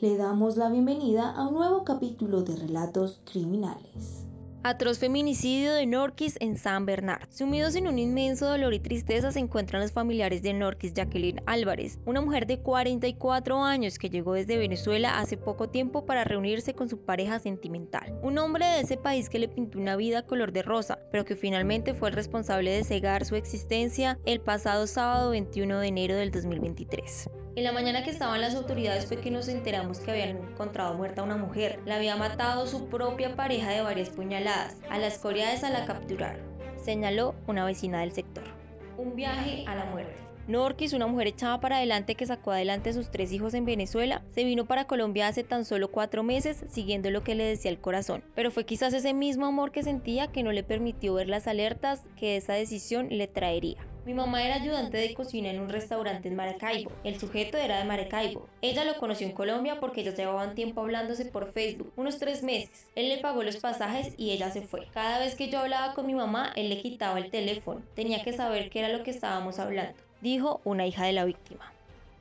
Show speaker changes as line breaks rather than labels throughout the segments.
Le damos la bienvenida a un nuevo capítulo de Relatos Criminales.
Atroz feminicidio de Norquis en San Bernard. Sumidos en un inmenso dolor y tristeza se encuentran los familiares de Norquis Jacqueline Álvarez, una mujer de 44 años que llegó desde Venezuela hace poco tiempo para reunirse con su pareja sentimental. Un hombre de ese país que le pintó una vida color de rosa, pero que finalmente fue el responsable de cegar su existencia el pasado sábado 21 de enero del 2023. En la mañana que estaban las autoridades fue que nos enteramos que habían encontrado muerta a una mujer. La había matado su propia pareja de varias puñaladas. A las coreadas a la capturaron, señaló una vecina del sector. Un viaje a la muerte. Norquis, una mujer echada para adelante que sacó adelante a sus tres hijos en Venezuela, se vino para Colombia hace tan solo cuatro meses siguiendo lo que le decía el corazón. Pero fue quizás ese mismo amor que sentía que no le permitió ver las alertas que esa decisión le traería. Mi mamá era ayudante de cocina en un restaurante en Maracaibo. El sujeto era de Maracaibo. Ella lo conoció en Colombia porque ellos llevaban tiempo hablándose por Facebook, unos tres meses. Él le pagó los pasajes y ella se fue. Cada vez que yo hablaba con mi mamá, él le quitaba el teléfono. Tenía que saber qué era lo que estábamos hablando, dijo una hija de la víctima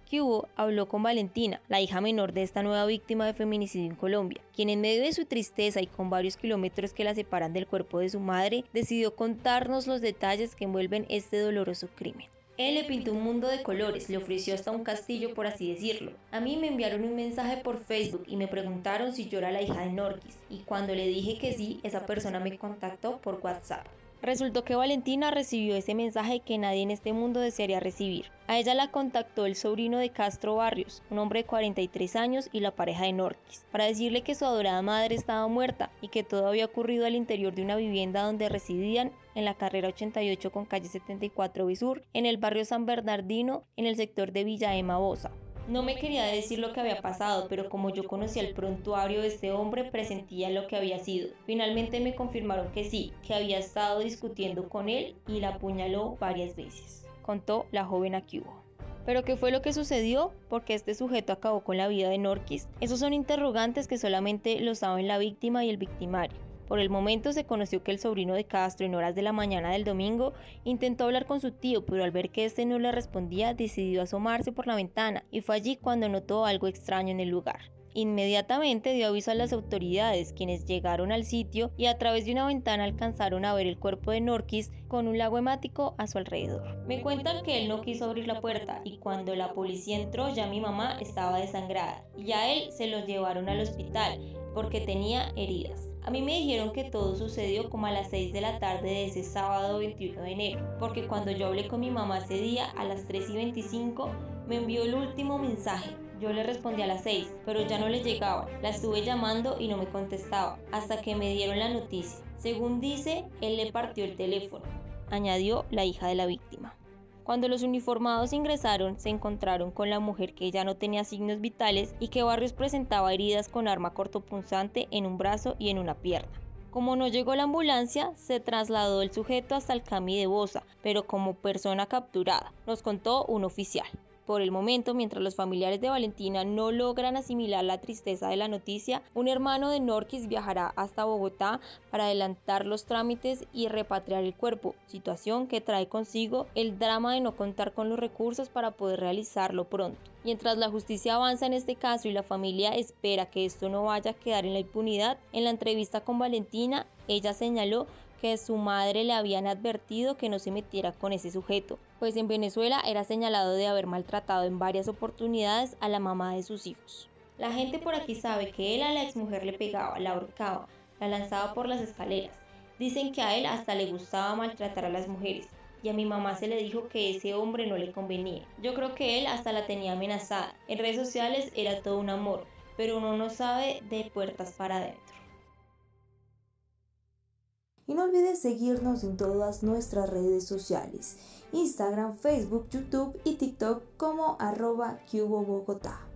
que hubo, habló con Valentina, la hija menor de esta nueva víctima de feminicidio en Colombia, quien en medio de su tristeza y con varios kilómetros que la separan del cuerpo de su madre, decidió contarnos los detalles que envuelven este doloroso crimen. Él le pintó un mundo de colores, le ofreció hasta un castillo por así decirlo. A mí me enviaron un mensaje por Facebook y me preguntaron si yo era la hija de Norquis, y cuando le dije que sí, esa persona me contactó por WhatsApp. Resultó que Valentina recibió ese mensaje que nadie en este mundo desearía recibir. A ella la contactó el sobrino de Castro Barrios, un hombre de 43 años y la pareja de Norquis, para decirle que su adorada madre estaba muerta y que todo había ocurrido al interior de una vivienda donde residían en la carrera 88 con calle 74 Bisur, en el barrio San Bernardino, en el sector de Villa Emma Bosa. No me quería decir lo que había pasado, pero como yo conocía el prontuario de este hombre, presentía lo que había sido. Finalmente me confirmaron que sí, que había estado discutiendo con él y la apuñaló varias veces, contó la joven Akibo. ¿Pero qué fue lo que sucedió? Porque este sujeto acabó con la vida de Norquis. Esos son interrogantes que solamente lo saben la víctima y el victimario. Por el momento se conoció que el sobrino de Castro en horas de la mañana del domingo intentó hablar con su tío, pero al ver que este no le respondía decidió asomarse por la ventana y fue allí cuando notó algo extraño en el lugar. Inmediatamente dio aviso a las autoridades, quienes llegaron al sitio y a través de una ventana alcanzaron a ver el cuerpo de Norquis con un lago hemático a su alrededor. Me cuentan que él no quiso abrir la puerta y cuando la policía entró ya mi mamá estaba desangrada y a él se lo llevaron al hospital porque tenía heridas. A mí me dijeron que todo sucedió como a las 6 de la tarde de ese sábado 21 de enero, porque cuando yo hablé con mi mamá ese día a las 3 y 25 me envió el último mensaje. Yo le respondí a las 6, pero ya no le llegaba. La estuve llamando y no me contestaba, hasta que me dieron la noticia. Según dice, él le partió el teléfono, añadió la hija de la víctima. Cuando los uniformados ingresaron, se encontraron con la mujer que ya no tenía signos vitales y que Barrios presentaba heridas con arma cortopunzante en un brazo y en una pierna. Como no llegó la ambulancia, se trasladó el sujeto hasta el CAMI de Bosa, pero como persona capturada, nos contó un oficial. Por el momento, mientras los familiares de Valentina no logran asimilar la tristeza de la noticia, un hermano de Norquis viajará hasta Bogotá para adelantar los trámites y repatriar el cuerpo, situación que trae consigo el drama de no contar con los recursos para poder realizarlo pronto. Mientras la justicia avanza en este caso y la familia espera que esto no vaya a quedar en la impunidad, en la entrevista con Valentina, ella señaló que su madre le habían advertido que no se metiera con ese sujeto, pues en Venezuela era señalado de haber maltratado en varias oportunidades a la mamá de sus hijos. La gente por aquí sabe que él a la exmujer le pegaba, la ahorcaba, la lanzaba por las escaleras. Dicen que a él hasta le gustaba maltratar a las mujeres, y a mi mamá se le dijo que ese hombre no le convenía. Yo creo que él hasta la tenía amenazada. En redes sociales era todo un amor, pero uno no sabe de puertas para adentro.
Y no olvides seguirnos en todas nuestras redes sociales, Instagram, Facebook, YouTube y TikTok como arroba Cubo Bogotá.